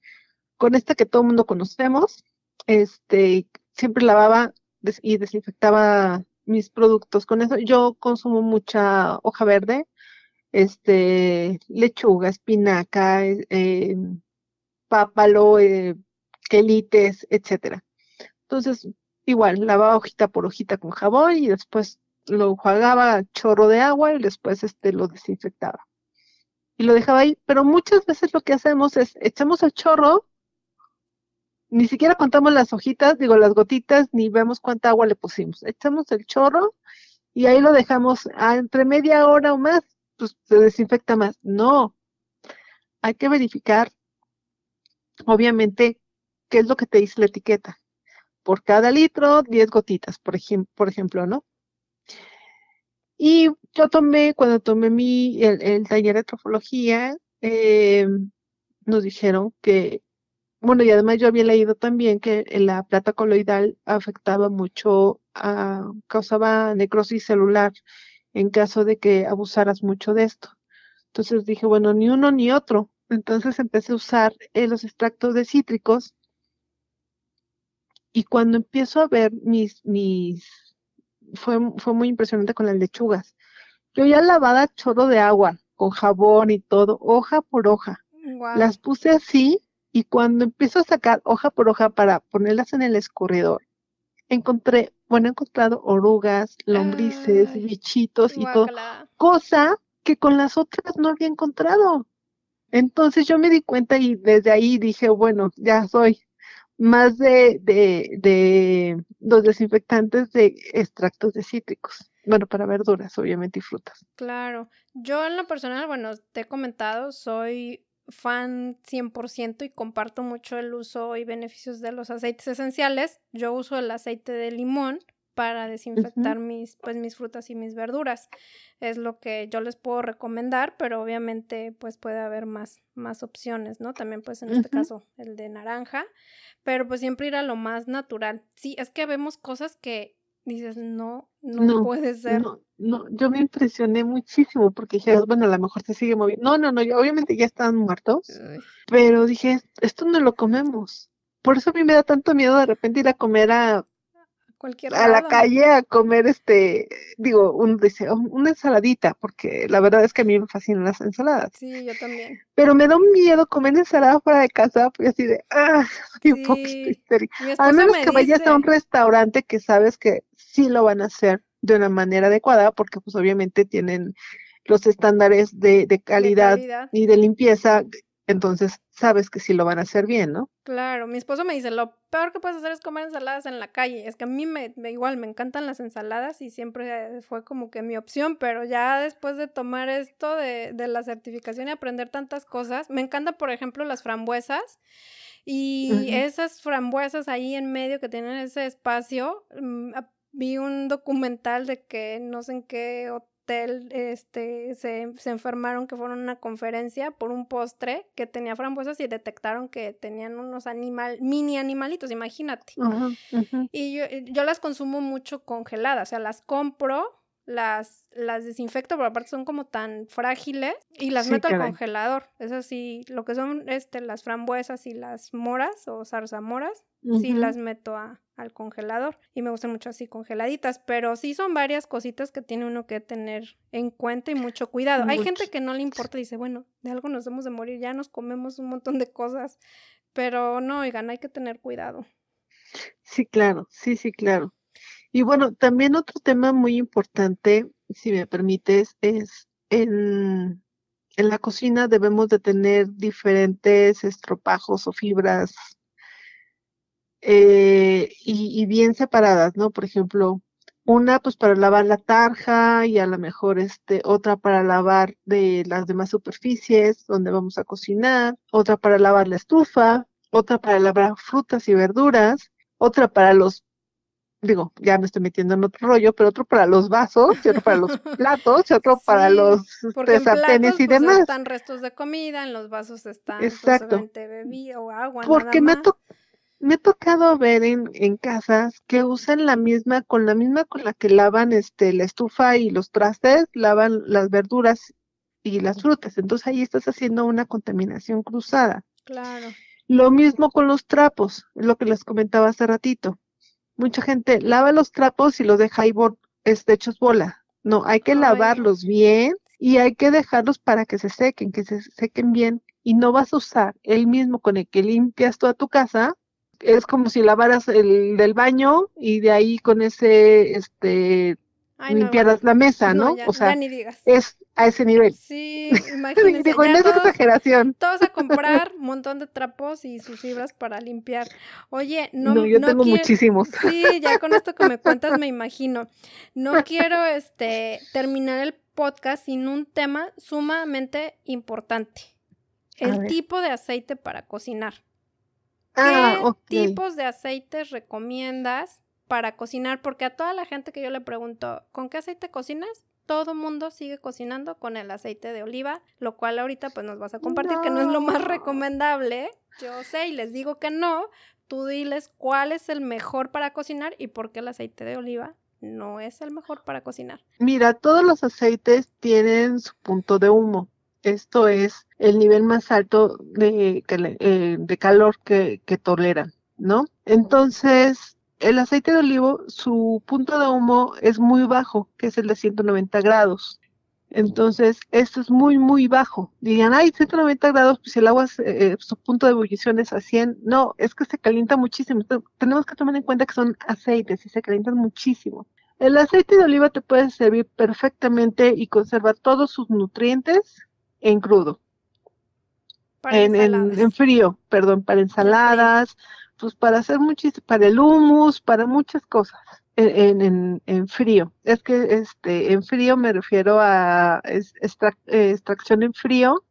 con esta que todo el mundo conocemos. Este, siempre lavaba y desinfectaba mis productos con eso. Yo consumo mucha hoja verde, este, lechuga, espinaca, eh, pápalo, eh, quelites, etcétera. Entonces, igual, lavaba hojita por hojita con jabón y después lo enjuagaba chorro de agua y después este lo desinfectaba. Y lo dejaba ahí, pero muchas veces lo que hacemos es echamos el chorro, ni siquiera contamos las hojitas, digo las gotitas, ni vemos cuánta agua le pusimos. Echamos el chorro y ahí lo dejamos a entre media hora o más, pues se desinfecta más. No, hay que verificar, obviamente, qué es lo que te dice la etiqueta. Por cada litro, 10 gotitas, por, por ejemplo, ¿no? Y yo tomé, cuando tomé mi, el, taller de trofología, eh, nos dijeron que, bueno, y además yo había leído también que la plata coloidal afectaba mucho, a, causaba necrosis celular en caso de que abusaras mucho de esto. Entonces dije, bueno, ni uno ni otro. Entonces empecé a usar eh, los extractos de cítricos y cuando empiezo a ver mis, mis, fue, fue muy impresionante con las lechugas. Yo ya lavaba chorro de agua, con jabón y todo, hoja por hoja. Las puse así y cuando empiezo a sacar hoja por hoja para ponerlas en el escurridor, encontré, bueno, he encontrado orugas, lombrices, bichitos y todo, cosa que con las otras no había encontrado. Entonces yo me di cuenta y desde ahí dije, bueno, ya soy más de, de, de los desinfectantes de extractos de cítricos. Bueno, para verduras, obviamente, y frutas. Claro. Yo en lo personal, bueno, te he comentado, soy fan 100% y comparto mucho el uso y beneficios de los aceites esenciales. Yo uso el aceite de limón para desinfectar mis, pues, mis frutas y mis verduras. Es lo que yo les puedo recomendar, pero obviamente pues puede haber más, más opciones, ¿no? También pues en este caso el de naranja, pero pues siempre ir a lo más natural. Sí, es que vemos cosas que dices, no, no, puede ser. No, no, yo me impresioné muchísimo porque dije, bueno, a lo mejor se sigue moviendo. No, no, no, obviamente ya están muertos, pero dije, esto no lo comemos. Por eso a mí me da tanto miedo de repente ir a comer a a la calle a comer este, digo, un deseo, una ensaladita, porque la verdad es que a mí me fascinan las ensaladas. Sí, yo también. Pero me da un miedo comer ensalada fuera de casa, pues así de, ah, soy un poco histérica. A menos que vayas a un restaurante que sabes que sí lo van a hacer de una manera adecuada, porque pues obviamente tienen los estándares de, de, calidad, y de limpieza entonces sabes que sí lo van a hacer bien, ¿no? Claro, mi esposo me dice, lo peor que puedes hacer es comer ensaladas en la calle. Es que a mí me, igual me encantan las ensaladas y siempre fue como que mi opción, pero ya después de tomar esto de, de la certificación y aprender tantas cosas, me encanta, por ejemplo, las frambuesas. Y esas frambuesas ahí en medio que tienen ese espacio, mm, vi un documental de que no sé en qué este, se, se, enfermaron que fueron a una conferencia por un postre que tenía frambuesas y detectaron que tenían unos animal, mini animalitos, imagínate. Y yo, yo, las consumo mucho congeladas, o sea, las compro, las, las desinfecto, pero aparte son como tan frágiles y las meto al congelador. Es así, lo que son este, las frambuesas y las moras o zarzamoras, sí las meto a, al congelador y me gustan mucho así congeladitas, pero sí son varias cositas que tiene uno que tener en cuenta y mucho cuidado. Hay gente que no le importa y dice, bueno, de algo nos hemos de morir, ya nos comemos un montón de cosas, pero no, oigan, hay que tener cuidado. Sí, claro, sí, sí, claro. Y bueno, también otro tema muy importante, si me permites, es en, en la cocina debemos de tener diferentes estropajos o fibras eh, y, bien separadas, ¿no? Por ejemplo, una pues para lavar la tarja y a lo mejor este, otra para lavar de las demás superficies donde vamos a cocinar, otra para lavar la estufa, otra para lavar frutas y verduras, otra para los digo, ya me estoy metiendo en otro rollo, pero otro para los vasos, y otro para los platos, y otro para los este, sartenes y pues, demás. Están restos de comida, en los vasos están pues, Exacto. bebida o agua. Porque me, to me he tocado ver en, en, casas que usan la misma, con la misma con la que lavan este la estufa y los trastes, lavan las verduras y las frutas. Entonces ahí estás haciendo una contaminación cruzada. Claro. Lo mismo con los trapos, es lo que les comentaba hace ratito. Mucha gente lava los trapos y los deja ahí este, hechos bola. No, hay que lavarlos bien y hay que dejarlos para que se sequen, que se sequen bien. Y no vas a usar el mismo con el que limpias toda tu casa es como si lavaras el del baño y de ahí con ese, este, limpiaras la mesa, ¿no? o sea, es a ese nivel. Sí, imagínense. Digo, no es exageración. Todos a comprar un montón de trapos y sus fibras para limpiar. Oye, no, no yo tengo muchísimos. Sí, ya con esto que me cuentas me imagino. No quiero este terminar el podcast sin un tema sumamente importante. El tipo de aceite para cocinar. Ah, ¿Qué tipos de aceites recomiendas para cocinar? Porque a toda la gente que yo le pregunto, ¿con qué aceite cocinas? Todo mundo sigue cocinando con el aceite de oliva, lo cual ahorita pues nos vas a compartir que no es lo más recomendable. Yo sé y les digo que no. Tú diles cuál es el mejor para cocinar y por qué el aceite de oliva no es el mejor para cocinar. Mira, todos los aceites tienen su punto de humo. Esto es el nivel más alto de, eh, de calor que, que toleran, ¿no? Entonces, el aceite de olivo, su punto de humo es muy bajo, que es el de 190 grados. Entonces, esto es muy, muy bajo. Digan, ay, 190 grados, pues el agua, eh, su punto de ebullición es a 100. No, es que se calienta muchísimo. tenemos que tomar en cuenta que son aceites y se calientan muchísimo. El aceite de oliva te puede servir perfectamente y conserva todos sus nutrientes en crudo. en, en, frío, perdón, para ensaladas, pues para hacer muchísimo, para el humus, para muchas cosas. En, en, frío. Es que este, en frío me refiero a extracción en frío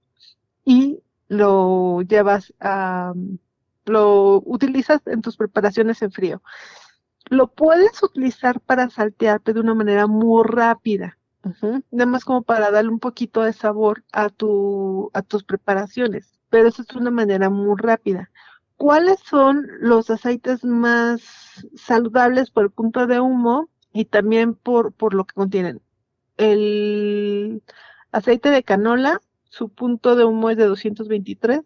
y lo llevas a, lo utilizas en tus preparaciones en frío. Lo puedes utilizar para saltearte de una manera muy rápida. Nada más como para darle un poquito de sabor a, tu, a tus preparaciones. Pero eso es una manera muy rápida. ¿Cuáles son los aceites más saludables por el punto de humo y también por, por lo que contienen? El aceite de canola, su punto de humo es de 223.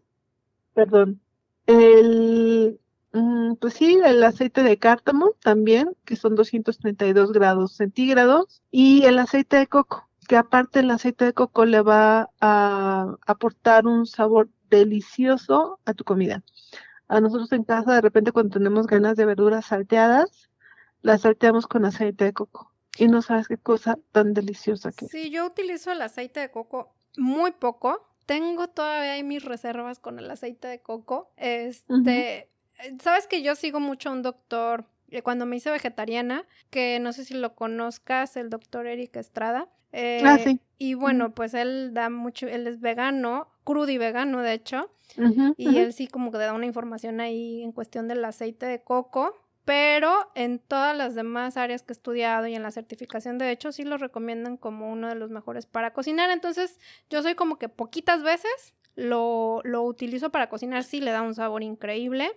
Perdón. El pues sí, el aceite de cártamo también, que son 232 grados centígrados, y el aceite de coco, que aparte el aceite de coco le va a aportar un sabor delicioso a tu comida. A nosotros en casa, de repente, cuando tenemos ganas de verduras salteadas, las salteamos con aceite de coco. Y no sabes qué cosa tan deliciosa que es. Sí, yo utilizo el aceite de coco muy poco. Tengo todavía ahí mis reservas con el aceite de coco. Este, Sabes que yo sigo mucho a un doctor eh, cuando me hice vegetariana, que no sé si lo conozcas, el doctor Eric Estrada. Eh, ah, sí. Y bueno, pues él da mucho, él es vegano, crudo y vegano, de hecho. y él sí como que da una información ahí en cuestión del aceite de coco. Pero en todas las demás áreas que he estudiado y en la certificación de hecho sí lo recomiendan como uno de los mejores para cocinar. Entonces yo soy como que poquitas veces lo, lo utilizo para cocinar, sí le da un sabor increíble.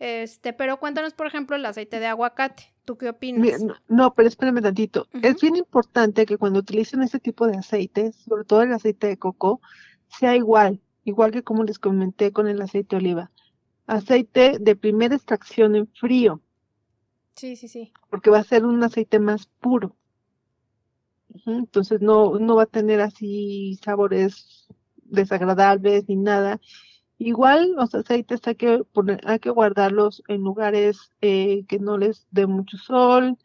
Este, pero cuéntanos, por ejemplo, el aceite de aguacate. ¿Tú qué opinas? no, pero espérame tantito. Es bien importante que cuando utilicen este tipo de aceites, sobre todo el aceite de coco, sea igual, igual que como les comenté con el aceite de oliva. Aceite de primera extracción en frío. Sí, sí, sí. Porque va a ser un aceite más puro. Entonces no, no va a tener así sabores desagradables ni nada. Igual los aceites hay que poner, hay que guardarlos en lugares eh, que no les dé mucho sol,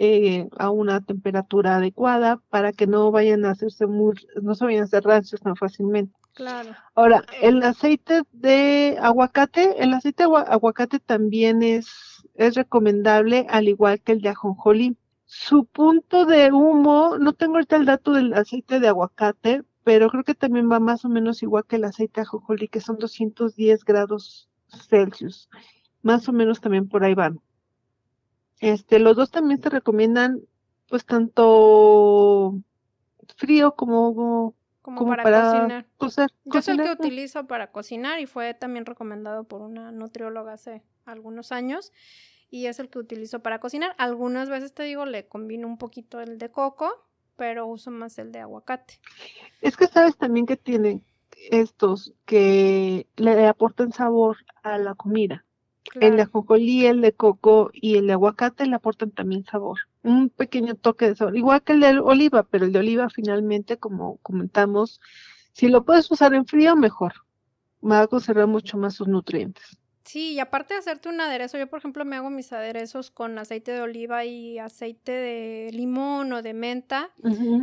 eh, a una temperatura adecuada para que no vayan a hacerse muy, no se vayan a hacer rancios tan fácilmente. Claro. Ahora, el aceite de aguacate, el aceite de aguacate también es, es recomendable, al igual que el de ajonjolí. Su punto de humo, no tengo ahorita el dato del aceite de aguacate, pero creo que también va más o menos igual que el aceite de ajonjolí, que son 210 grados Celsius. Más o menos también por ahí van. Este, los dos también se recomiendan, pues tanto frío como, como, para, cocinar. Yo es el que utilizo para cocinar y fue también recomendado por una nutrióloga hace algunos años y es el que utilizo para cocinar. Algunas veces te digo, le combino un poquito el de coco pero uso más el de aguacate. Es que sabes también que tienen estos que le aportan sabor a la comida. El de ajonjolí, el de coco y el de aguacate le aportan también sabor. Un pequeño toque de sabor. Igual que el de oliva, pero el de oliva finalmente, como comentamos, si lo puedes usar en frío, mejor. Va a conservar mucho más sus nutrientes. Sí, y aparte de hacerte un aderezo, yo por ejemplo me hago mis aderezos con aceite de oliva y aceite de limón o de menta,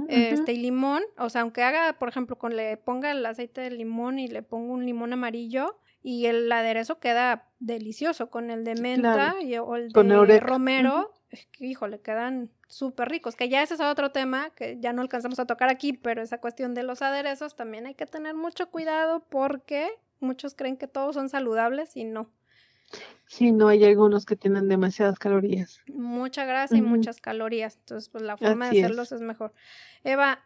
este y limón, o sea, aunque haga, por ejemplo, con le ponga el aceite de limón y le pongo un limón amarillo y el aderezo queda delicioso con el de menta y, o el de romero, híjole, quedan súper ricos, que ya ese es otro tema que ya no alcanzamos a tocar aquí, pero esa cuestión de los aderezos también hay que tener mucho cuidado porque muchos creen que todos son saludables y no. Sí, no, hay algunos que tienen demasiadas calorías. Mucha grasa y muchas calorías, entonces pues la forma de hacerlos es. mejor. Eva,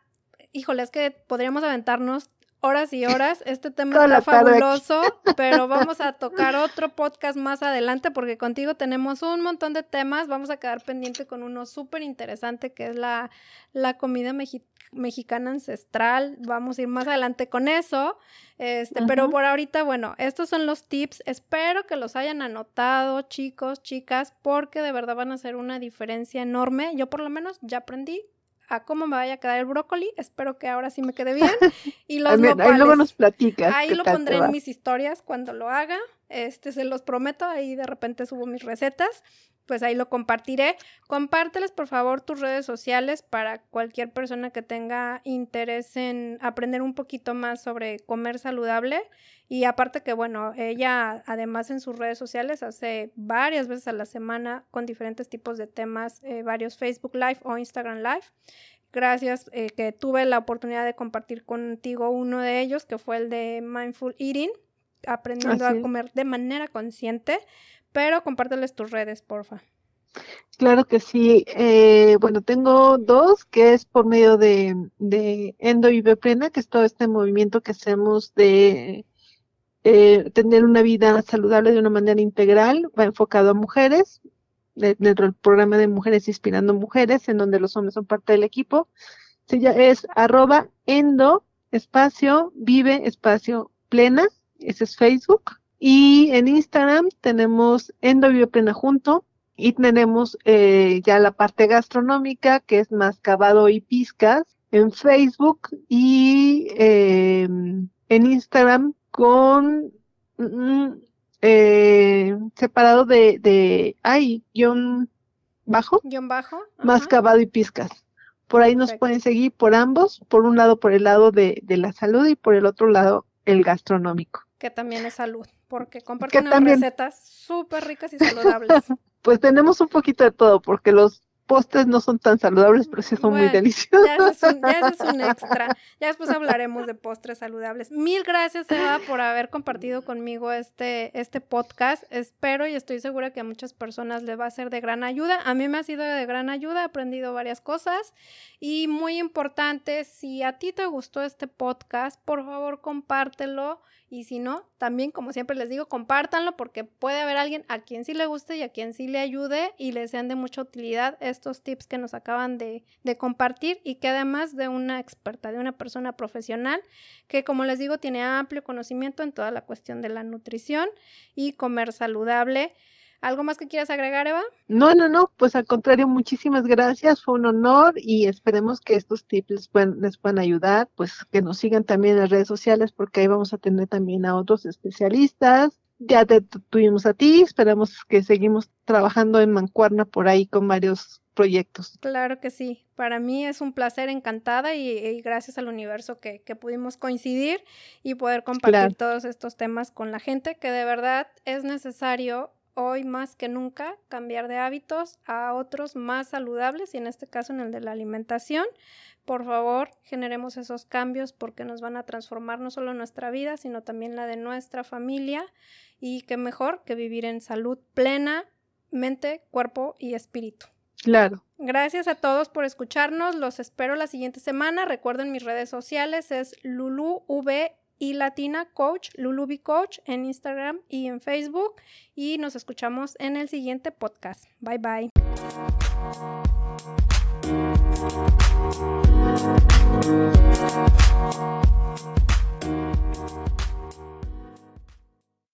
híjole, es que podríamos aventarnos horas y horas. Este tema está fabuloso, pero vamos a tocar otro podcast más adelante porque contigo tenemos un montón de temas. Vamos a quedar pendiente con uno súper interesante que es la, la comida mexicana ancestral. Vamos a ir más adelante con eso. Este, pero por ahorita, bueno, estos son los tips. Espero que los hayan anotado, chicos, chicas, porque de verdad van a hacer una diferencia enorme. Yo por lo menos ya aprendí a cómo me vaya a quedar el brócoli. Espero que ahora sí me quede bien. Y los Ahí luego nos platicas. Ahí lo pondré en mis historias cuando lo haga. Este, se los prometo. Ahí de repente subo mis recetas. Pues ahí lo compartiré. Compárteles, por favor, tus redes sociales para cualquier persona que tenga interés en aprender un poquito más sobre comer saludable. Y aparte que, bueno, ella además en sus redes sociales hace varias veces a la semana con diferentes tipos de temas, eh, varios Facebook Live o Instagram Live. Gracias eh, que tuve la oportunidad de compartir contigo uno de ellos, que fue el de Mindful Eating, aprendiendo a comer de manera consciente, pero compárteles tus redes, porfa. Claro que sí. Eh, bueno, tengo dos, que es por medio de, de Endo y Plena, que es todo este movimiento que hacemos de eh, tener una vida saludable de una manera integral, va enfocado a mujeres, dentro del programa de Mujeres Inspirando Mujeres, en donde los hombres son parte del equipo. es arroba endo espacio vive espacio plena, ese es Facebook. Y en Instagram tenemos endo vive plena junto y tenemos eh, ya la parte gastronómica que es más cavado y pizcas en Facebook y eh, en Instagram con mm, eh, separado de, de ay, guion bajo, guion bajo, más cavado y pizcas. Por ahí nos pueden seguir por ambos, por un lado por el lado de, de la salud y por el otro lado el gastronómico. Que también es salud, porque comparten unas recetas súper ricas y saludables. pues tenemos un poquito de todo, porque los postres no son tan saludables, pero sí son muy deliciosos. Ya eso, es un, ya es un extra. Ya después hablaremos de postres saludables. Mil gracias, Eva, por haber compartido conmigo este, este podcast. Espero y estoy segura que a muchas personas les va a ser de gran ayuda. A mí me ha sido de gran ayuda, he aprendido varias cosas. Y muy importante, si a ti te gustó este podcast, por favor compártelo y si no, también, como siempre les digo, compártanlo porque puede haber alguien a quien sí le guste y a quien sí le ayude y les sean de mucha utilidad estos tips que nos acaban de, compartir y que además de una experta, de una persona profesional que, como les digo, tiene amplio conocimiento en toda la cuestión de la nutrición y comer saludable. ¿Algo más que quieras agregar, Eva? No, no, no, pues al contrario, muchísimas gracias, fue un honor y esperemos que estos tips les puedan, les puedan ayudar, pues que nos sigan también en las redes sociales porque ahí vamos a tener también a otros especialistas. Ya te tuvimos a ti, esperamos que seguimos trabajando en Mancuerna por ahí con varios proyectos. Claro que sí, para mí es un placer, encantada y, gracias al universo que, que, pudimos coincidir y poder compartir todos estos temas con la gente, que de verdad es necesario hoy más que nunca cambiar de hábitos a otros más saludables y en este caso en el de la alimentación. Por favor, generemos esos cambios porque nos van a transformar no solo nuestra vida, sino también la de nuestra familia y qué mejor que vivir en salud plena, mente, cuerpo y espíritu. Claro. Gracias a todos por escucharnos. Los espero la siguiente semana. Recuerden mis redes sociales es LuluV y Latina Coach, Lulubi Coach en Instagram y en Facebook. Y nos escuchamos en el siguiente podcast. Bye bye.